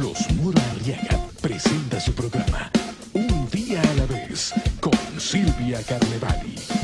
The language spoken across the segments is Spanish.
Los Mora Arriaga presenta su programa Un día a la vez con Silvia Carnevali.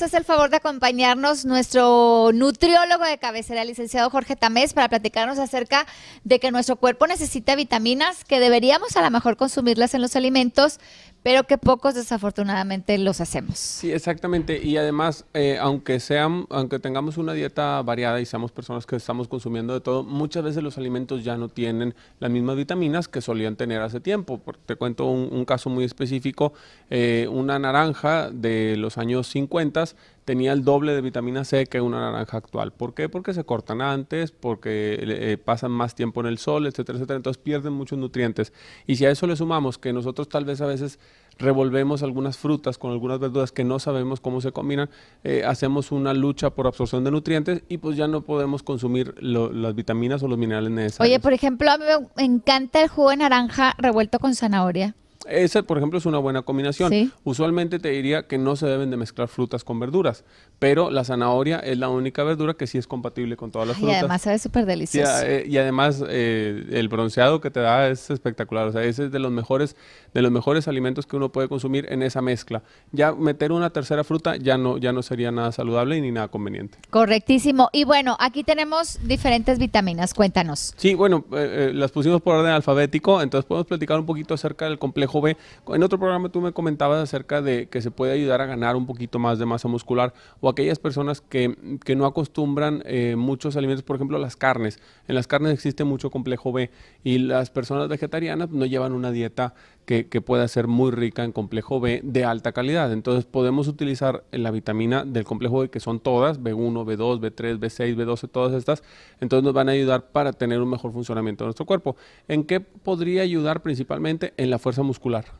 Nos el favor de acompañarnos nuestro nutriólogo de cabecera, el licenciado Jorge Tamés, para platicarnos acerca de que nuestro cuerpo necesita vitaminas, que deberíamos a lo mejor consumirlas en los alimentos, pero que pocos desafortunadamente los hacemos. Sí, exactamente. Y además, eh, aunque sean, aunque tengamos una dieta variada y seamos personas que estamos consumiendo de todo, muchas veces los alimentos ya no tienen las mismas vitaminas que solían tener hace tiempo. Te cuento un, un caso muy específico. eh, una naranja de los años 50 tenía el doble de vitamina C que una naranja actual. ¿Por qué? Porque se cortan antes, porque eh, pasan más tiempo en el sol, etcétera, etcétera. Entonces pierden muchos nutrientes. Y si a eso le sumamos que nosotros tal vez a veces revolvemos algunas frutas con algunas verduras que no sabemos cómo se combinan, eh, hacemos una lucha por absorción de nutrientes y pues ya no podemos consumir las vitaminas o los minerales necesarios. Oye, por ejemplo, a me encanta el jugo de naranja revuelto con zanahoria. Esa, por ejemplo, es una buena combinación. Sí. Usualmente te diría que no se deben de mezclar frutas con verduras, pero la zanahoria es la única verdura que sí es compatible con todas las Y frutas. además sabe súper delicioso. eh, y además eh, el bronceado que te da es espectacular. O sea, ese es de los mejores, de los mejores alimentos que uno puede consumir en esa mezcla. Ya meter una tercera fruta ya no, ya no sería nada saludable ni nada conveniente. Correctísimo. Y bueno, aquí tenemos diferentes vitaminas. Cuéntanos. Sí, bueno, eh, las pusimos por orden alfabético, entonces podemos platicar un poquito acerca del complejo B. En otro programa tú me comentabas acerca de que se puede ayudar a ganar un poquito más de masa muscular o aquellas personas que, que no acostumbran eh, muchos alimentos, por ejemplo las carnes. En las carnes existe mucho complejo B y las personas vegetarianas no llevan una dieta que, que pueda ser muy rica en complejo B de alta calidad. Entonces podemos utilizar la vitamina del complejo B, que son todas, B1, B2, B3, B6, B12, todas estas. Entonces nos van a ayudar para tener un mejor funcionamiento de nuestro cuerpo. ¿En qué podría ayudar principalmente? En la fuerza muscular.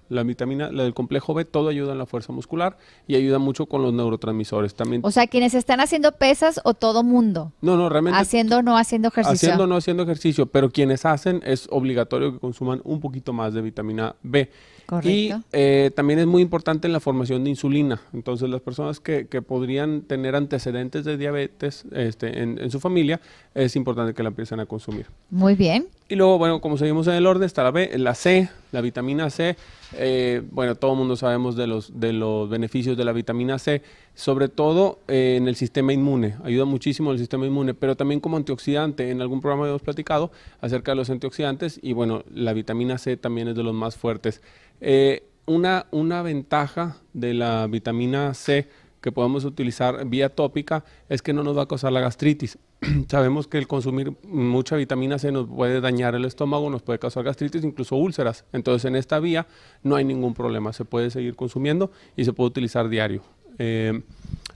La vitamina, la del complejo B, todo ayuda en la fuerza muscular y ayuda mucho con los neurotransmisores. También. O sea, quienes están haciendo pesas o todo mundo. no, no, realmente Haciendo o no haciendo ejercicio. Haciendo o no haciendo ejercicio, pero quienes hacen es obligatorio que consuman un poquito más de vitamina B. Correcto. Y eh, también es muy importante en la formación de insulina. Entonces, las personas que, que podrían tener antecedentes de diabetes este, en, en su familia, es importante que la empiecen a consumir. Muy bien. Y luego, bueno, como seguimos en el orden, está la B, la C, la vitamina C. Eh, bueno, todo el mundo sabemos de los, de los beneficios de la vitamina C, sobre todo eh, en el sistema inmune. Ayuda muchísimo el sistema inmune, pero también como antioxidante. En algún programa hemos platicado acerca de los antioxidantes y bueno, la vitamina C también es de los más fuertes. Eh, una, una ventaja de la vitamina C que podemos utilizar vía tópica es que no nos va a causar la gastritis. Sabemos que el consumir mucha vitamina C nos puede dañar el estómago, nos puede causar gastritis, incluso úlceras. Entonces en esta vía no hay ningún problema, se puede seguir consumiendo y se puede utilizar diario. Eh,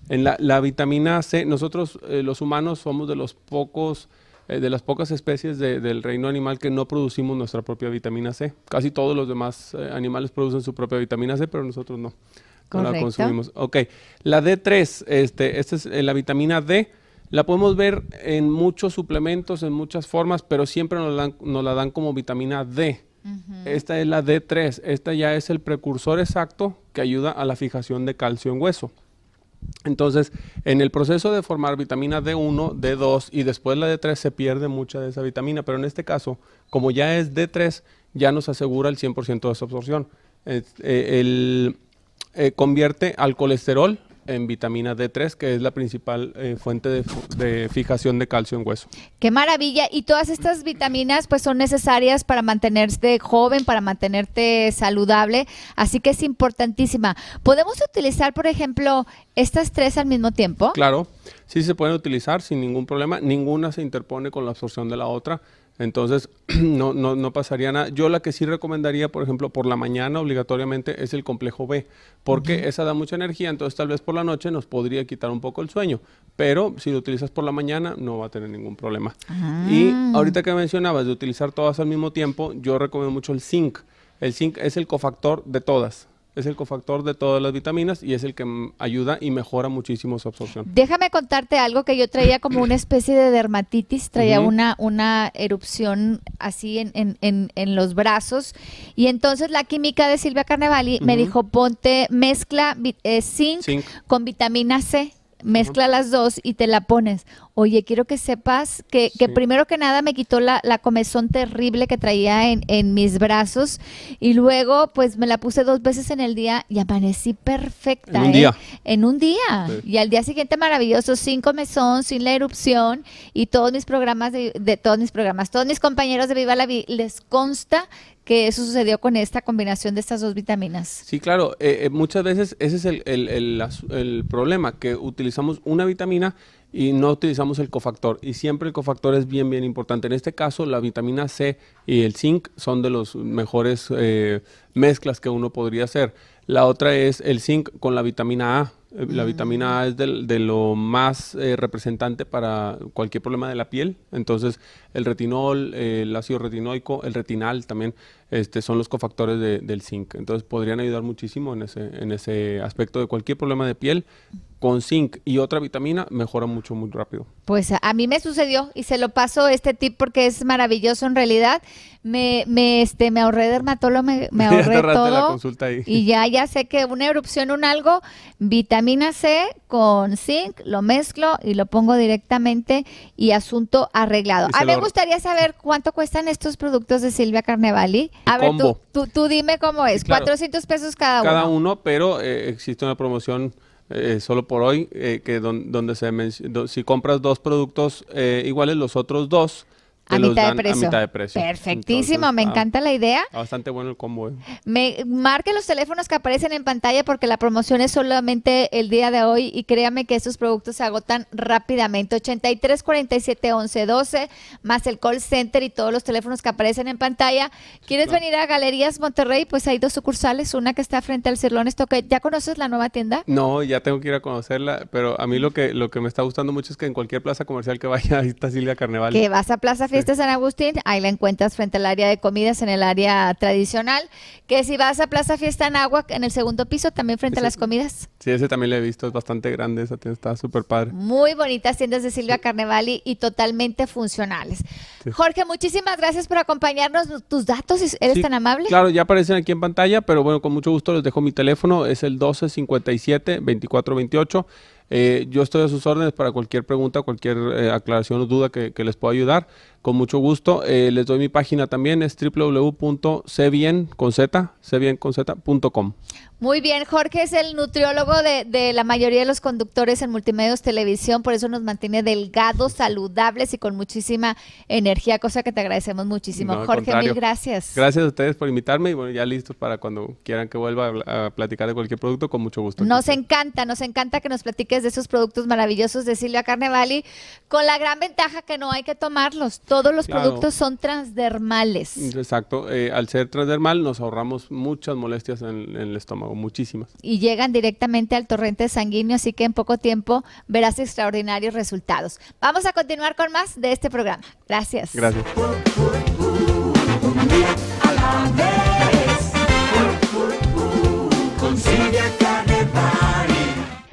en la, la vitamina C, nosotros eh, los humanos somos de los pocos eh, de las pocas especies de- del reino animal que no producimos nuestra propia vitamina C. Casi todos los demás animales producen su propia vitamina C, pero nosotros no. No la consumimos. Ok. La D3, este, esta es la vitamina D. La podemos ver en muchos suplementos, en muchas formas, pero siempre nos, la nos la dan como vitamina D. Esta es la D3. Esta ya es el precursor exacto que ayuda a la fijación de calcio en hueso. Entonces, en el proceso de formar vitamina D1, D2 y después la D3 se pierde mucha de esa vitamina, pero en este caso, como ya es D3, ya nos asegura el 100% de su absorción. Eh, el, eh, convierte al colesterol en vitamina D3, que es la principal eh, fuente de, de fijación de calcio en hueso. Qué maravilla. Y todas estas vitaminas pues son necesarias para mantenerte joven, para mantenerte saludable. Así que es importantísima. ¿Podemos utilizar, por ejemplo, estas tres al mismo tiempo? Claro, sí se pueden utilizar sin ningún problema. Ninguna se interpone con la absorción de la otra. Entonces, no, no, no pasaría nada. Yo la que sí recomendaría, por ejemplo, por la mañana obligatoriamente es el complejo B, porque esa da mucha energía, entonces tal vez por la noche nos podría quitar un poco el sueño, pero si lo utilizas por la mañana no va a tener ningún problema. Y ahorita que mencionabas de utilizar todas al mismo tiempo, yo recomiendo mucho el zinc. El zinc es el cofactor de todas. Es el cofactor de todas las vitaminas y es el que ayuda y mejora muchísimo su absorción. Déjame contarte algo que yo traía como una especie de dermatitis, traía una, una erupción así en, en- en- en los brazos y entonces la química de Silvia Carnevali me dijo ponte mezcla eh, zinc, Zinc. con vitamina C. Mezcla las dos y te la pones. Oye, quiero que sepas que, que primero que nada me quitó la, la comezón terrible que traía en, en mis brazos y luego pues me la puse dos veces en el día y amanecí perfecta. En un ¿eh? día. En un día. Sí. Y al día siguiente maravilloso, sin comezón, sin la erupción y todos mis programas, de, de todos mis programas, todos mis compañeros de Viva la Vida, les consta que eso sucedió con esta combinación de estas dos vitaminas. Sí, claro. eh, eh, muchas veces ese es el, el- problema, que utilizamos una vitamina y no utilizamos el cofactor. Y siempre el cofactor es bien, bien importante. En este caso, la vitamina C y el zinc son de los mejores eh, mezclas que uno podría hacer. La otra es el zinc con la vitamina A. La vitamina A es del- de lo más eh, representante para cualquier problema de la piel. Entonces, el retinol, eh, el ácido retinoico, el retinal también este, son los cofactores de- del zinc. Entonces, podrían ayudar muchísimo en ese, en ese aspecto de cualquier problema de piel. Con zinc y otra vitamina mejora mucho, muy rápido. Pues a, mí me sucedió y se lo paso este tip porque es maravilloso en realidad. Me, me, este, me ahorré dermatólogo, me, me ahorré ahorraste la todo. consulta ahí. Y ya, ya sé que una erupción, un algo, vitamina C con zinc, lo mezclo y lo pongo directamente y asunto arreglado. Y A mí me gustaría saber cuánto cuestan estos productos de Silvia Carnevali. A ver, combo. tú, tú dime cómo es. Claro. 400 pesos cada, Cada uno. uno, pero eh, existe una promoción eh, solo por hoy, eh, que don- donde se do- si compras dos productos eh, iguales, los otros dos A mitad de precio. a mitad de precio. Perfectísimo, Entonces, me ah, encanta la idea. Bastante bueno el combo. eh. Me marque los teléfonos que aparecen en pantalla porque la promoción es solamente el día de hoy y créame que estos productos se agotan rápidamente. 83 47 11 12 más el call center y todos los teléfonos que aparecen en pantalla. ¿Quieres Claro. venir a Galerías Monterrey? Pues hay dos sucursales, una que está frente al Cirlón Estoque. ¿Ya conoces la nueva tienda? No, ya tengo que ir a conocerla, pero a mí lo que lo que me está gustando mucho es que en cualquier plaza comercial que vaya, ahí está Silvia Carneval. Que vas a Plaza Fiesta San Agustín, ahí la encuentras frente al área de comidas en el área tradicional. Que si vas a Plaza Fiesta en Agua, en el segundo piso, también frente a Ese- las comidas. Sí, ese también lo he visto, es bastante grande, esa tienda está súper padre. Muy bonitas tiendas de Silvia Carnevali y totalmente funcionales. Sí. Jorge, muchísimas gracias por acompañarnos. Tus datos, eres Sí, tan amable. Claro, ya aparecen aquí en pantalla, pero bueno, con mucho gusto les dejo mi teléfono, es el 1257 2428. Eh, yo estoy a sus órdenes para cualquier pregunta, cualquier eh, aclaración o duda que, que les pueda ayudar. Con mucho gusto. Eh, les doy mi página también, es www.cbienconz.com. Muy bien, Jorge es el nutriólogo de, de la mayoría de los conductores en Multimedios Televisión, por eso nos mantiene delgados, saludables y con muchísima energía, cosa que te agradecemos muchísimo. No, Jorge, mil gracias. Gracias a ustedes por invitarme y bueno, ya listos para cuando quieran que vuelva a platicar de cualquier producto, con mucho gusto. Nos encanta, nos encanta que nos platiques de esos productos maravillosos de Silvia Carnevali, con la gran ventaja que no hay que tomarlos. Todos los Claro. productos son transdermales. Exacto, eh, al ser transdermal nos ahorramos muchas molestias en, en el estómago, muchísimas. y llegan directamente al torrente sanguíneo, así que en poco tiempo verás extraordinarios resultados. Vamos a continuar con más de este programa. Gracias. Gracias.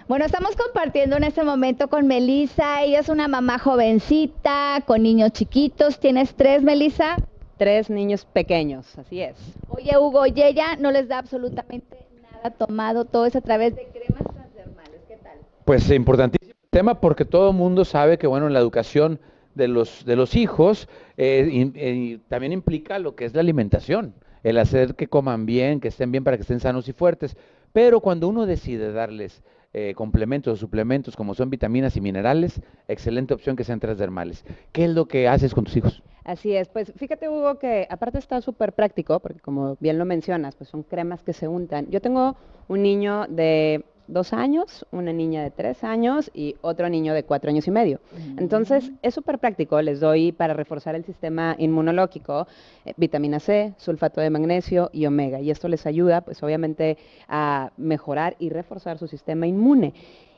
Bueno, estamos compartiendo en este momento con Melisa. Ella es una mamá jovencita, con niños chiquitos. ¿Tienes tres, Melisa? Tres niños pequeños, así es. Oye, Hugo, y ella no les da absolutamente nada tomado, todo es a través de cremas transdermales. ¿Qué tal? Pues importantísimo el tema porque todo el mundo sabe que bueno, la educación de los, de los hijos eh, eh, también implica lo que es la alimentación, el hacer que coman bien, que estén bien para que estén sanos y fuertes. Pero cuando uno decide darles eh, complementos o suplementos como son vitaminas y minerales, excelente opción que sean transdermales. ¿Qué es lo que haces con tus hijos? Así es, pues fíjate Hugo que aparte está súper práctico, porque como bien lo mencionas, pues son cremas que se untan. Yo tengo un niño de dos años, una niña de tres años y otro niño de cuatro años y medio. Entonces es súper práctico, les doy para reforzar el sistema inmunológico eh, vitamina C, sulfato de magnesio y omega. Y esto les ayuda pues obviamente a mejorar y reforzar su sistema inmune.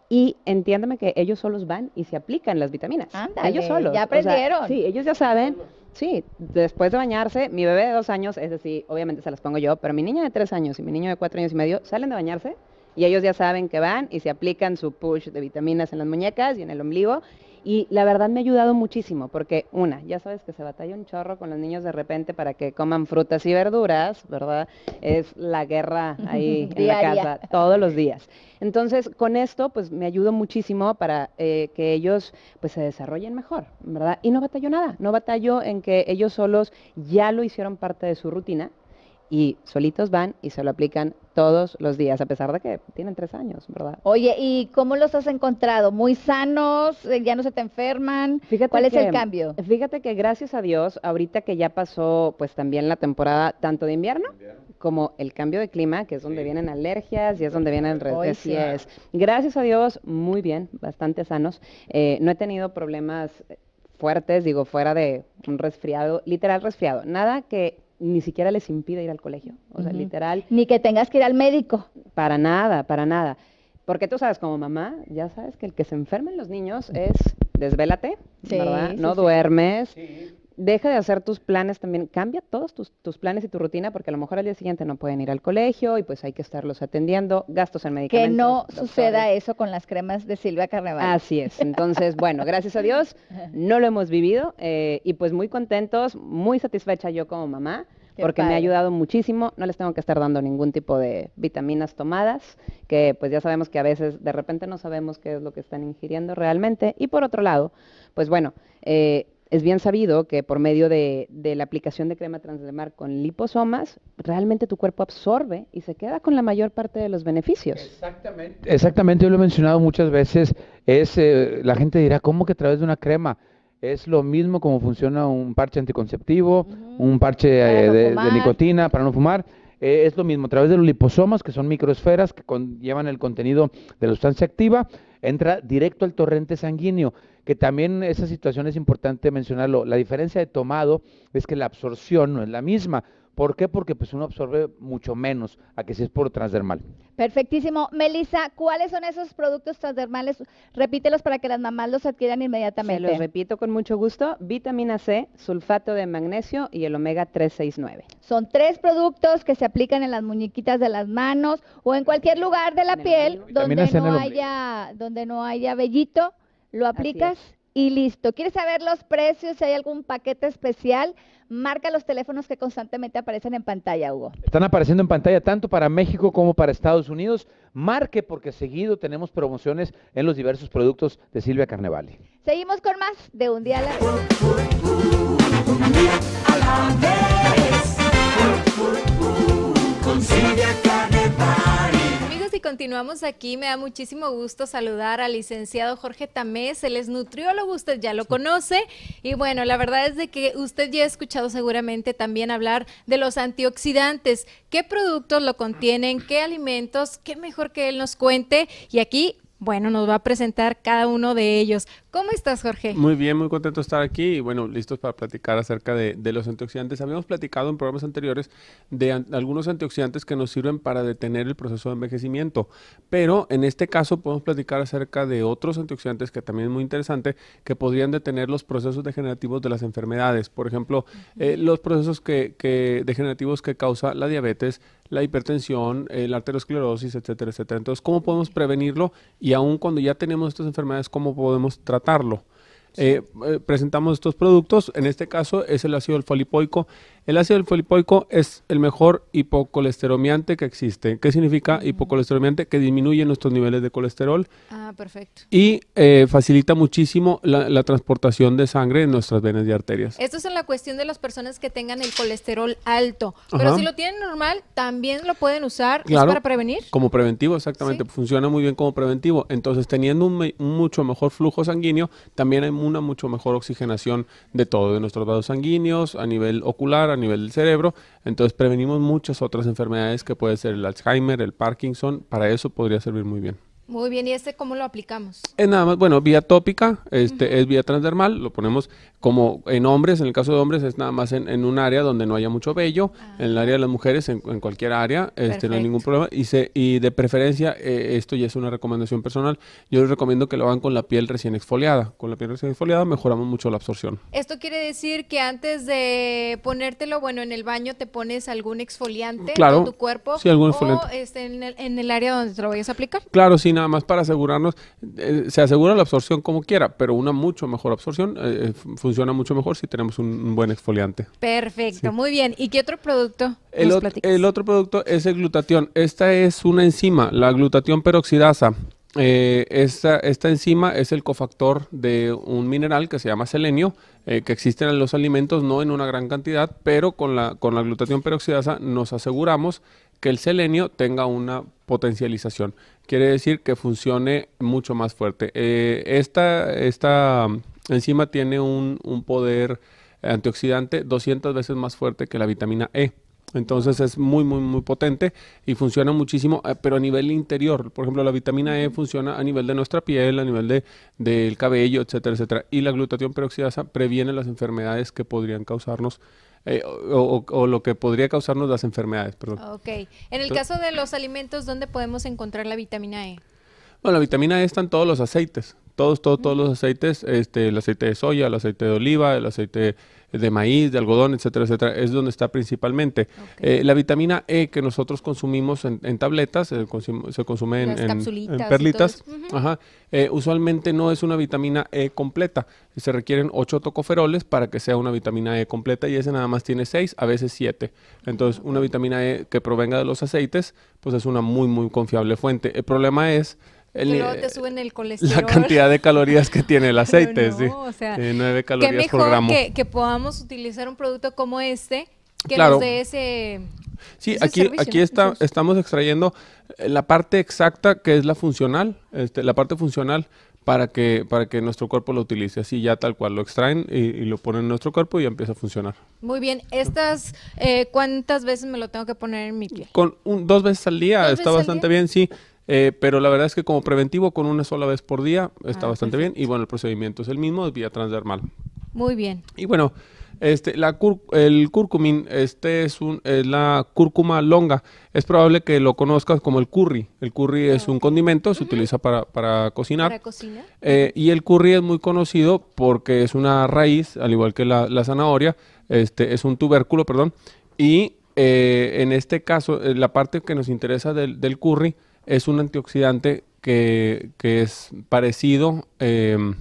Y entiéndame que ellos solos van y se aplican las vitaminas. Ándale, ellos solos. ya o sea, aprendieron. sí, ellos ya saben Sí, después de bañarse, mi bebé de dos años, es decir, obviamente se las pongo yo, pero mi niña de tres años y mi niño de cuatro años y medio salen de bañarse y ellos ya saben que van y se aplican su push de vitaminas en las muñecas y en el ombligo. Y la verdad me ha ayudado muchísimo porque, una, ya sabes que se batalla un chorro con los niños de repente para que coman frutas y verduras, ¿verdad? Es la guerra ahí en la casa todos los días. Entonces, con esto, pues me ayuda muchísimo para eh, que ellos pues se desarrollen mejor, ¿verdad? Y no batallo nada, no batallo en que ellos solos ya lo hicieron parte de su rutina y solitos van y se lo aplican todos los días, a pesar de que tienen tres años, ¿verdad? Oye, ¿y cómo los has encontrado? ¿Muy sanos? Eh, ¿Ya no se te enferman? Fíjate ¿Cuál es el que- cambio? Fíjate que gracias a Dios, ahorita que ya pasó pues también la temporada tanto de invierno como el cambio de clima, que es donde vienen alergias y es donde vienen... Hoy sí. es. Gracias a Dios, muy bien, bastante sanos. Eh, no he tenido problemas fuertes, digo, fuera de un resfriado, literal resfriado. Nada que ni siquiera les impida ir al colegio. O sea, literal, Ni que tengas que ir al médico. para nada, para nada. Porque tú sabes, como mamá, ya sabes que el que se enfermen los niños es desvélate, Sí, ¿verdad? sí, no sí. duermes. Deja de hacer tus planes también, cambia todos tus, tus planes y tu rutina porque a lo mejor al día siguiente no pueden ir al colegio y pues hay que estarlos atendiendo, gastos en Que medicamentos. no doctores. suceda eso con las cremas de Silvia Carnaval. Así es. Entonces, bueno, gracias a Dios no lo hemos vivido eh, y pues muy contentos, muy satisfecha yo como mamá Qué porque me ha ayudado muchísimo. No les tengo que estar dando ningún tipo de vitaminas tomadas, que pues ya sabemos que a veces de repente no sabemos qué es lo que están ingiriendo realmente. Y por otro lado, pues bueno, eh, es bien sabido que por medio de, de la aplicación de crema transdermal con liposomas, realmente tu cuerpo absorbe y se queda con la mayor parte de los beneficios. Exactamente. Exactamente, yo lo he mencionado muchas veces, es, eh, la gente dirá, ¿cómo que a través de una crema? Es lo mismo como funciona un parche anticonceptivo, un parche eh, no de, nicotina para no fumar. Eh, es lo mismo, a través de los liposomas, que son microesferas que con- llevan el contenido de la sustancia activa, entra directo al torrente sanguíneo, que también esa situación es importante mencionarlo. La diferencia de tomado es que la absorción no es la misma. ¿Por qué? Porque pues uno absorbe mucho menos a que si es por transdermal. Perfectísimo. Melissa, ¿cuáles son esos productos transdermales? Repítelos para que las mamás los adquieran Se inmediatamente. los repito con mucho gusto, vitamina C, sulfato de magnesio y el omega 369. Son tres productos que se aplican en las muñequitas de las manos o en cualquier lugar de la piel donde no haya donde no haya vellito, lo aplicas y listo. ¿Quieres saber los precios? Si hay algún paquete especial, marca los teléfonos que constantemente aparecen en pantalla, Hugo. Están apareciendo en pantalla tanto para México como para Estados Unidos. Marque porque seguido tenemos promociones en los diversos productos de Silvia Carnevali. Seguimos con más de un día a la vez. Amigos, y continuamos aquí. Me da muchísimo gusto saludar al licenciado Jorge Tamés. Él es nutriólogo, usted ya lo conoce. Y bueno, la verdad es de que usted ya ha escuchado seguramente también hablar de los antioxidantes. ¿Qué productos lo contienen? ¿Qué alimentos? ¿Qué mejor que él nos cuente? Y aquí, bueno, nos va a presentar cada uno de ellos. ¿Cómo estás, Jorge? Muy bien, muy contento de estar aquí y bueno, listos para platicar acerca de, de los antioxidantes. Habíamos platicado en programas anteriores de an- algunos antioxidantes que nos sirven para detener el proceso de envejecimiento, pero en este caso podemos platicar acerca de otros antioxidantes que también es muy interesante, que podrían detener los procesos degenerativos de las enfermedades. Por ejemplo, eh, los procesos que, que- degenerativos que causa la diabetes, la hipertensión, eh, la arteriosclerosis, etcétera, etcétera. Entonces, ¿cómo podemos prevenirlo? Y aún cuando ya tenemos estas enfermedades, ¿cómo podemos tratarlo? Eh, eh, presentamos estos productos, en este caso es el ácido alfa-lipoico. El ácido alfa-lipoico es el mejor hipocolesteromiante que existe. ¿Qué significa hipocolesteromiante? Que disminuye nuestros niveles de colesterol Ah, perfecto. y eh, facilita muchísimo la, la transportación de sangre en nuestras venas y arterias. Esto es en la cuestión de las personas que tengan el colesterol alto. Pero Ajá. si lo tienen normal, también lo pueden usar. ¿Es Claro. para prevenir? Como preventivo, exactamente. Sí. Funciona muy bien como preventivo. Entonces, teniendo un, un mucho mejor flujo sanguíneo, también hay una mucho mejor oxigenación de todo, de nuestros vasos sanguíneos, a nivel ocular, a nivel del cerebro. Entonces, prevenimos muchas otras enfermedades que puede ser el Alzheimer, el Parkinson. Para eso podría servir muy bien. Muy bien, ¿y este cómo lo aplicamos? Es nada más, bueno, vía tópica, este es vía transdermal, lo ponemos como en hombres, en el caso de hombres es nada más en, en un área donde no haya mucho vello, en el área de las mujeres en, en cualquier área, este no hay ningún problema y se y de preferencia eh, esto ya es una recomendación personal, yo les recomiendo que lo hagan con la piel recién exfoliada, con la piel recién exfoliada mejoramos mucho la absorción. Esto quiere decir que antes de ponértelo, bueno, en el baño te pones algún exfoliante Claro, en tu cuerpo sí, algún o exfoliante. este, en, el, en el área donde te lo vayas a aplicar. Claro, sí, nada más para asegurarnos, eh, se asegura la absorción como quiera, pero una mucho mejor absorción eh, eh, fu- funciona mucho mejor si tenemos un, un buen exfoliante. Perfecto, muy bien. ¿Y qué otro producto El, nos ot- platicas? el otro producto es el glutatión. Esta es una enzima, la glutatión peroxidasa. Eh, esta, esta enzima es el cofactor de un mineral que se llama selenio, eh, que existe en los alimentos, no en una gran cantidad, pero con la, con la glutatión peroxidasa nos aseguramos que el selenio tenga una potencialización. Quiere decir que funcione mucho más fuerte. Eh, esta, esta mm, enzima tiene un, un poder antioxidante 200 veces más fuerte que la vitamina E. Entonces es muy, muy, muy potente y funciona muchísimo, eh, pero a nivel interior. Por ejemplo, la vitamina E funciona a nivel de nuestra piel, a nivel de, del cabello, etcétera, etcétera. Y la glutatión peroxidasa previene las enfermedades que podrían causarnos, eh, o, o- o lo que podría causarnos las enfermedades, perdón. Ok. En el Entonces- caso de los alimentos, ¿dónde podemos encontrar la vitamina E? Bueno, la vitamina E está en todos los aceites, todos, todos, todos los aceites, este, el aceite de soya, el aceite de oliva, el aceite de maíz, de algodón, etcétera, etcétera, es donde está principalmente. Eh, la vitamina E que nosotros consumimos en, en tabletas, eh, consum- se consume en, en- perlitas, ajá, eh, usualmente no es una vitamina E completa, se requieren 8 tocoferoles para que sea una vitamina E completa y ese nada más tiene 6, a veces 7. Entonces, una vitamina E que provenga de los aceites, pues es una muy, muy confiable fuente. El problema es... El, luego te suben el colesterol. la cantidad de calorías que tiene el aceite, no, sí. o sea, Eh, 9 Qué calorías por gramo. que, que podamos utilizar un producto como este que Claro. nos dé ese... Sí, ese aquí, servicio, aquí está, estamos extrayendo eh, la parte exacta que es la funcional, este, la parte funcional para que, para que nuestro cuerpo lo utilice. Así ya tal cual lo extraen y, y lo ponen en nuestro cuerpo y ya empieza a funcionar. Muy bien, estas, eh, ¿cuántas veces me lo tengo que poner en mi piel? Con un- dos veces al día ¿Dos está veces al bastante día? bien, sí. Eh, pero la verdad es que como preventivo con una sola vez por día está Ah, bastante bien. Y bueno, el procedimiento es el mismo, es vía transdermal. Muy bien. Y bueno, este, la cur- el curcumin, este es, un, es la cúrcuma longa. Es probable que lo conozcas como el curry. El curry es un condimento, se utiliza para, para cocinar. Para cocina. Eh, y el curry es muy conocido porque es una raíz, al igual que la, la zanahoria, este, es un tubérculo, perdón. Y eh, en este caso, eh, la parte que nos interesa del, del curry es un antioxidante que, que es parecido em,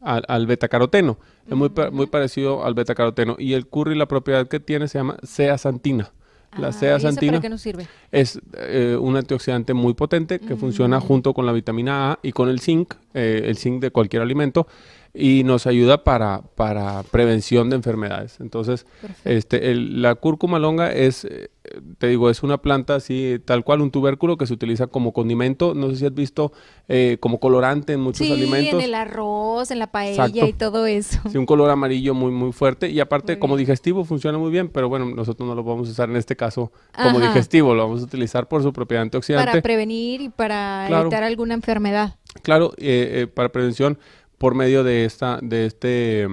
al, al betacaroteno. Es muy, muy parecido al betacaroteno. Y el curry, la propiedad que tiene se llama zeaxantina. La Ah, ¿y eso zeaxantina ¿Para qué nos sirve? es eh, un antioxidante muy potente que funciona junto con la vitamina A y con el zinc, eh, el zinc de cualquier alimento, y nos ayuda para, para prevención de enfermedades. Entonces, este, el- la cúrcuma longa es, eh, te digo, es una planta así, tal cual, un tubérculo que se utiliza como condimento. No sé si has visto eh, como colorante en muchos Sí, alimentos. en el arroz, en la paella Exacto. y todo eso. Sí, un color amarillo muy, muy fuerte. Y aparte, como digestivo, funciona muy bien, pero bueno, nosotros no lo vamos a usar en este caso como Ajá. digestivo, lo vamos a utilizar por su propiedad antioxidante. Para prevenir y para Claro. evitar alguna enfermedad. Claro, eh, eh, para prevención por medio de esta, de este,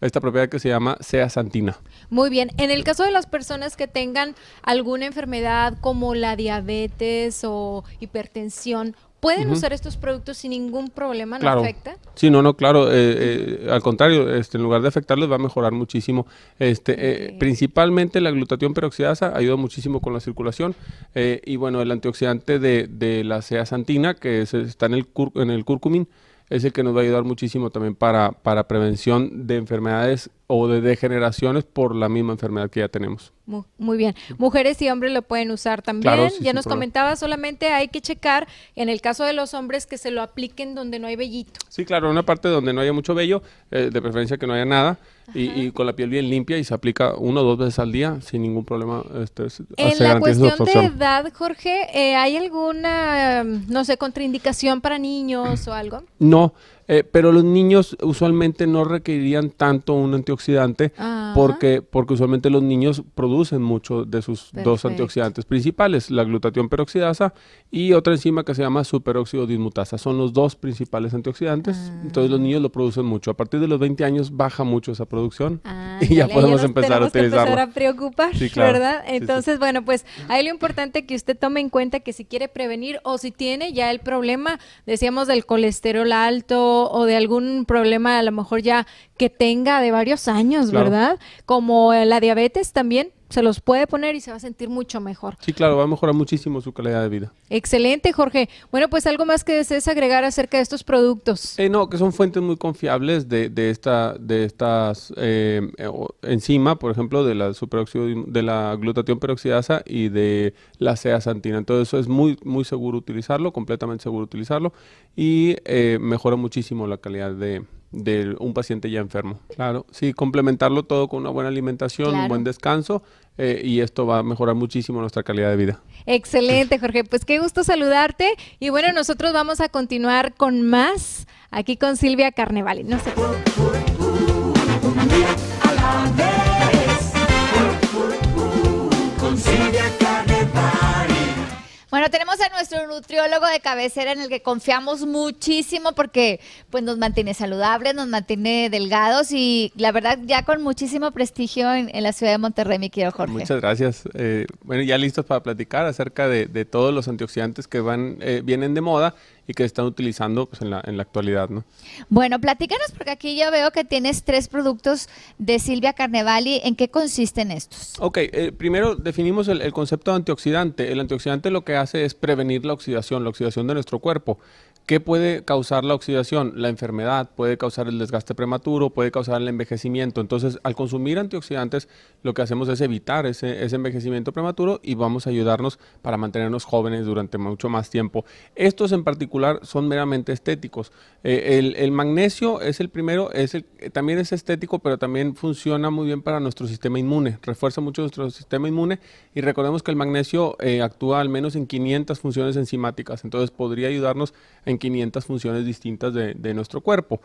esta propiedad que se llama zeaxantina. Muy bien. En el caso de las personas que tengan alguna enfermedad como la diabetes o hipertensión, ¿pueden usar estos productos sin ningún problema? ¿No Claro. afecta? Sí, no, no, claro. eh, eh, al contrario, este, en lugar de afectarles va a mejorar muchísimo. Este, eh, principalmente la glutatión peroxidasa ayuda muchísimo con la circulación eh, y bueno, el antioxidante de, de la zeaxantina que es- está en el, cur- en el curcumin es el que nos va a ayudar muchísimo también para, para prevención de enfermedades o de degeneraciones por la misma enfermedad que ya tenemos. Mu- Muy bien. Mujeres y hombres lo pueden usar también. Claro, sí, ya nos problema. comentaba, solamente hay que checar en el caso de los hombres que se lo apliquen donde no hay vellito. Sí, claro, una parte donde no haya mucho vello, eh, de preferencia que no haya nada, y, y con la piel bien limpia y se aplica uno o dos veces al día sin ningún problema. Este, En la cuestión de edad, Jorge, eh, ¿hay alguna, mm, no sé, contraindicación para niños o algo? No, eh, pero los niños usualmente no requerirían tanto un antioxidante Ah, porque, porque usualmente los niños producen mucho de sus dos antioxidantes principales, la glutatión peroxidasa y otra enzima que se llama superóxido dismutasa. Son los dos principales antioxidantes, entonces los niños lo producen mucho. A partir de los 20 años baja mucho esa producción y ya podemos empezar a empezar utilizarlo. a preocupar, Sí, claro. ¿verdad? Sí, sí. Entonces, bueno, pues ahí lo importante que usted tome en cuenta que si quiere prevenir o si tiene ya el problema, decíamos del colesterol alto o de algún problema a lo mejor ya que tenga de varios años, Claro. ¿verdad? Como eh, la diabetes también se los puede poner y se va a sentir mucho mejor. Sí, claro, va a mejorar muchísimo su calidad de vida. Excelente, Jorge. Bueno, pues algo más que desees agregar acerca de estos productos. Eh, no, que son fuentes muy confiables de, de esta, de estas eh, enzima, por ejemplo, de la superóxido, de la glutatión peroxidasa y de la zeaxantina. Entonces, eso es muy, muy seguro utilizarlo, completamente seguro utilizarlo y eh, mejora muchísimo la calidad de, de un paciente ya enfermo. Claro, sí, complementarlo todo con una buena alimentación, un buen descanso eh, y esto va a mejorar muchísimo nuestra calidad de vida. Excelente, Jorge. Pues qué gusto saludarte. Y bueno, nosotros vamos a continuar con más aquí con Silvia Carnevali. No se nutriólogo de cabecera en el que confiamos muchísimo porque pues nos mantiene saludables, nos mantiene delgados y la verdad ya con muchísimo prestigio en, la ciudad de Monterrey, mi querido Jorge. Muchas gracias. Eh, bueno, ya listos para platicar acerca de, de todos los antioxidantes que van eh, vienen de moda y que están utilizando pues, en, la, en la actualidad, ¿no? Bueno, platícanos porque aquí yo veo que tienes tres productos de Silvia Carnevali. ¿En qué consisten estos? Ok, eh, primero definimos el, el concepto de antioxidante. El antioxidante lo que hace es prevenir la oxidación, la oxidación de nuestro cuerpo. ¿Qué puede causar la oxidación? La enfermedad, puede causar el desgaste prematuro, puede causar el envejecimiento. Entonces, al consumir antioxidantes, lo que hacemos es evitar ese, envejecimiento prematuro y vamos a ayudarnos para mantenernos jóvenes durante mucho más tiempo. Estos en particular son meramente estéticos. Eh, el, magnesio es el primero, es eh, también es estético, pero también funciona muy bien para nuestro sistema inmune, refuerza mucho nuestro sistema inmune y recordemos que el magnesio eh, actúa al menos en 500 funciones enzimáticas, entonces podría ayudarnos en 500 funciones distintas de, nuestro cuerpo.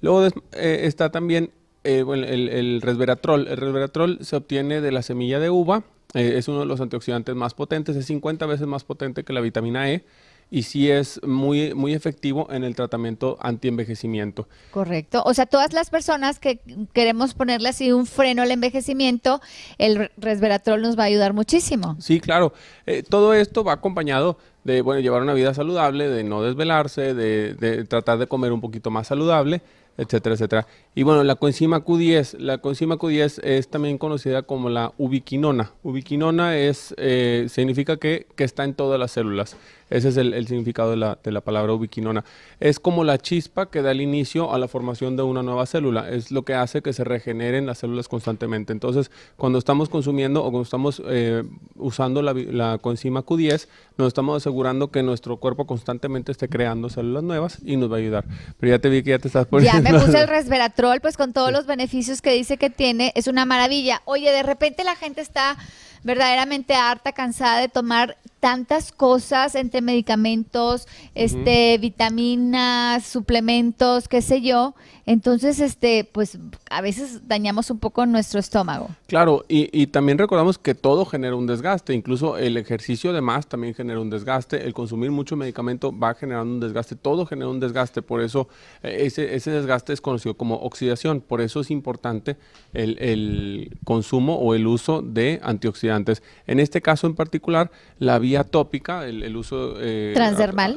Luego eh, está también eh, el resveratrol. El resveratrol se obtiene de la semilla de uva, eh, es uno de los antioxidantes más potentes, es 50 veces más potente que la vitamina E y sí es muy, muy efectivo en el tratamiento antienvejecimiento. Correcto. O sea, todas las personas que queremos ponerle así un freno al envejecimiento, el resveratrol nos va a ayudar muchísimo. Sí, claro. Eh, todo esto va acompañado de bueno, llevar una vida saludable, de no desvelarse, de, de tratar de comer un poquito más saludable, etcétera, etcétera. Y bueno, la coenzima Q10, la coenzima Q10 es también conocida como la ubiquinona. Ubiquinona es, eh, significa que, que está en todas las células. Ese es el, el significado de la, de la palabra ubiquinona. Es como la chispa que da el inicio a la formación de una nueva célula. Es lo que hace que se regeneren las células constantemente. Entonces, cuando estamos consumiendo o cuando estamos eh, usando la, la coenzima Q10, nos estamos asegurando que nuestro cuerpo constantemente esté creando células nuevas y nos va a ayudar. Pero ya te vi que ya te estás poniendo... Ya me puse el resveratrol, pues con todos los beneficios que dice que tiene, es una maravilla. Oye, de repente la gente está verdaderamente harta, cansada de tomar tantas cosas entre medicamentos, este, vitaminas, suplementos, qué sé yo. Entonces, este, pues a veces dañamos un poco nuestro estómago. Claro, y, y también recordamos que todo genera un desgaste, incluso el ejercicio de más también genera un desgaste, el consumir mucho medicamento va generando un desgaste, todo genera un desgaste, por eso eh, ese, ese desgaste es conocido como oxidación, por eso es importante el, el consumo o el uso de antioxidantes. En este caso en particular, la vía tópica, el, el uso eh,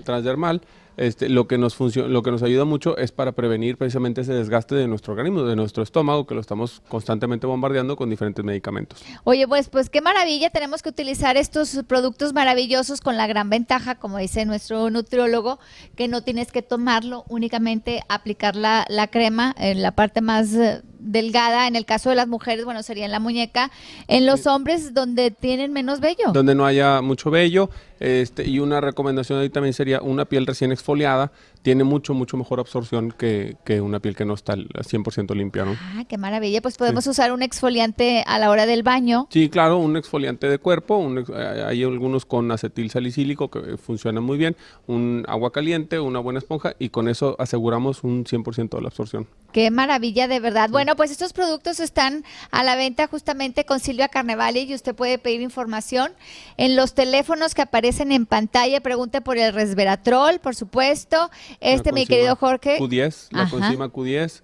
Transdermal. Este, lo, que nos lo que nos ayuda mucho es para prevenir precisamente ese desgaste de nuestro organismo, de nuestro estómago, que lo estamos constantemente bombardeando con diferentes medicamentos. Oye, pues, pues qué maravilla, tenemos que utilizar estos productos maravillosos con la gran ventaja, como dice nuestro nutriólogo, que no tienes que tomarlo, únicamente aplicar la, la crema en la parte más eh, delgada, en el caso de las mujeres, bueno, sería en la muñeca, en los hombres donde tienen menos vello. Donde no haya mucho vello, este, y una recomendación ahí también sería una piel recién exfoliada, tiene mucho, mucho mejor absorción que, que una piel que no está al 100% limpia, ¿no? Ah, qué maravilla. Pues podemos usar un exfoliante a la hora del baño. Sí, claro, un exfoliante de cuerpo, un ex- eh, hay algunos con acetil salicílico que funcionan muy bien, un agua caliente, una buena esponja y con eso aseguramos un 100% de la absorción. Qué maravilla, de verdad. Bueno, pues estos productos están a la venta justamente con Silvia Carnevale y usted puede pedir información en los teléfonos que aparecen en pantalla. Pregunte por el resveratrol, por supuesto. Este, mi querido Jorge. Q10, la Ajá. coenzima Q10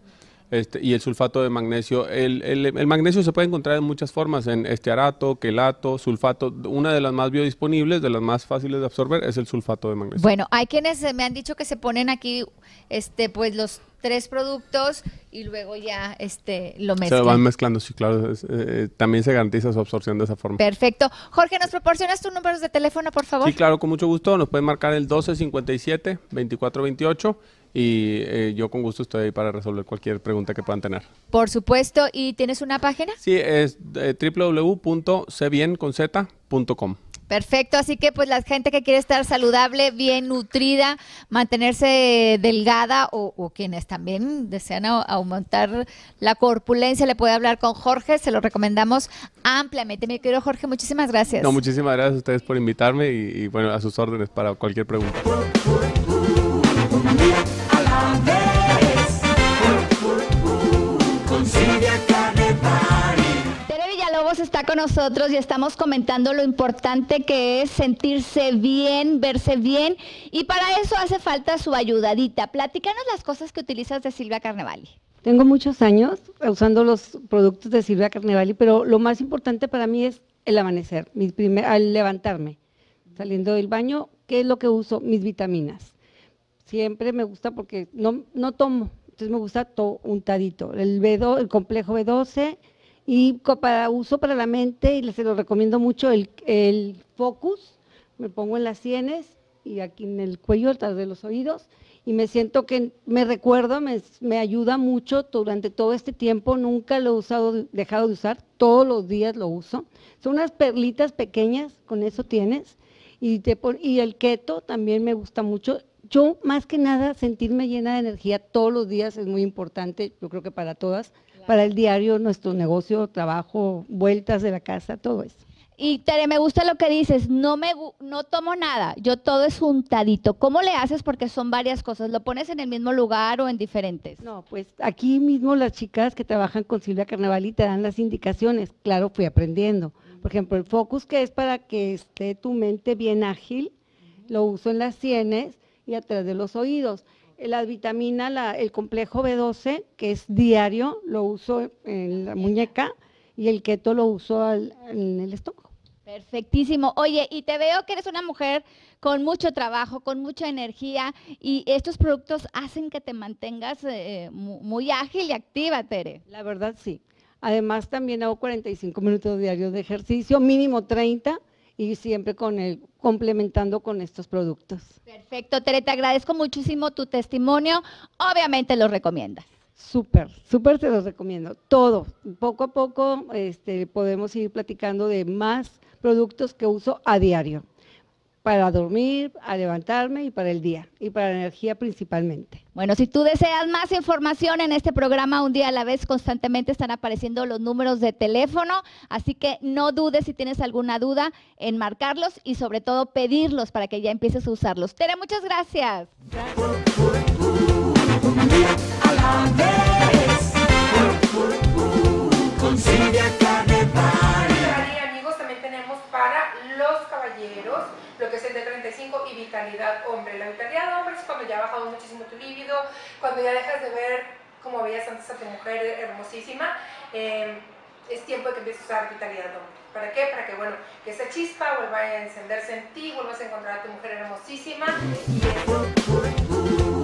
este, y el sulfato de magnesio. El, el- el magnesio se puede encontrar en muchas formas, en estearato, quelato, sulfato. Una de las más biodisponibles, de las más fáciles de absorber, es el sulfato de magnesio. Bueno, hay quienes eh, me han dicho que se ponen aquí, este, pues los tres productos y luego ya, este, lo se mezclan. van mezclando, sí, claro. es- eh, también se garantiza su absorción de esa forma. Perfecto. Jorge, ¿nos proporcionas tus números de teléfono, por favor? Sí, claro, con mucho gusto. Nos pueden marcar el 1257-2428 y eh, yo con gusto estoy ahí para resolver cualquier pregunta que puedan tener. Por supuesto. ¿Y tienes una página? Sí, es eh, www.cbienconz.com. Perfecto, así que pues la gente que quiere estar saludable, bien nutrida, mantenerse delgada o, quienes también desean au- aumentar la corpulencia, le puede hablar con Jorge, se lo recomendamos ampliamente. Mi querido Jorge, muchísimas gracias. No, muchísimas gracias a ustedes por invitarme y, bueno, a sus órdenes para cualquier pregunta. Está con nosotros y estamos comentando lo importante que es sentirse bien, verse bien y para eso hace falta su ayudadita. Platícanos las cosas que utilizas de Silvia Carnevali. Tengo muchos años usando los productos de Silvia Carnevali, pero lo más importante para mí es el amanecer, mi primer, al levantarme, saliendo del baño, ¿qué es lo que uso? Mis vitaminas. Siempre me gusta porque no, no tomo, entonces me gusta to, untadito. El, B2, el complejo B12 y para uso para la mente, y se lo recomiendo mucho, el, el Focus, me pongo en las sienes y aquí en el cuello, atrás de los oídos, y me siento que me recuerdo, me, me ayuda mucho durante todo este tiempo, nunca lo he usado, dejado de usar, todos los días lo uso. Son unas perlitas pequeñas, con eso tienes, y, te y el keto también me gusta mucho. Yo, más que nada, sentirme llena de energía todos los días es muy importante, yo creo que para todas, para el diario, nuestro negocio, trabajo, vueltas de la casa, todo eso. Y Tere, me gusta lo que dices, no me no tomo nada, yo todo es untadito. ¿Cómo le haces? Porque son varias cosas. ¿Lo pones en el mismo lugar o en diferentes? No, pues aquí mismo las chicas que trabajan con Silvia Carnevali te dan las indicaciones. Claro, fui aprendiendo. Por ejemplo, el focus que es para que esté tu mente bien ágil, lo uso en las sienes y atrás de los oídos. Eh, La vitamina, la- el complejo B12, que es diario, lo uso en la muñeca y el keto lo uso al- en el estómago. Perfectísimo. Oye, y te veo que eres una mujer con mucho trabajo, con mucha energía y estos productos hacen que te mantengas eh, mu- muy ágil y activa, Tere. La verdad, sí. Además, también hago 45 minutos diarios de ejercicio, mínimo 30, y siempre con el, complementando con estos productos. Perfecto, Tere, te agradezco muchísimo tu testimonio. Obviamente lo recomiendas. Súper, súper te los recomiendo. Todo. Poco a poco este, podemos ir platicando de más productos que uso a diario. Para dormir, a levantarme y para el día. Y para la energía principalmente. Bueno, si tú deseas más información en este programa, un día a la vez constantemente están apareciendo los números de teléfono, así que no dudes si tienes alguna duda en marcarlos y sobre todo pedirlos para que ya empieces a usarlos. Tere, muchas gracias. el de 35 y vitalidad hombre. La vitalidad hombre es cuando ya ha bajado muchísimo tu líbido, cuando ya dejas de ver como veías antes a tu mujer hermosísima, em, es tiempo de que empieces a usar vitalidad hombre. ¿Para qué? Para que, bueno, que esa chispa vuelva a encenderse en ti, vuelvas a encontrar a tu mujer hermosísima. Pues, uh,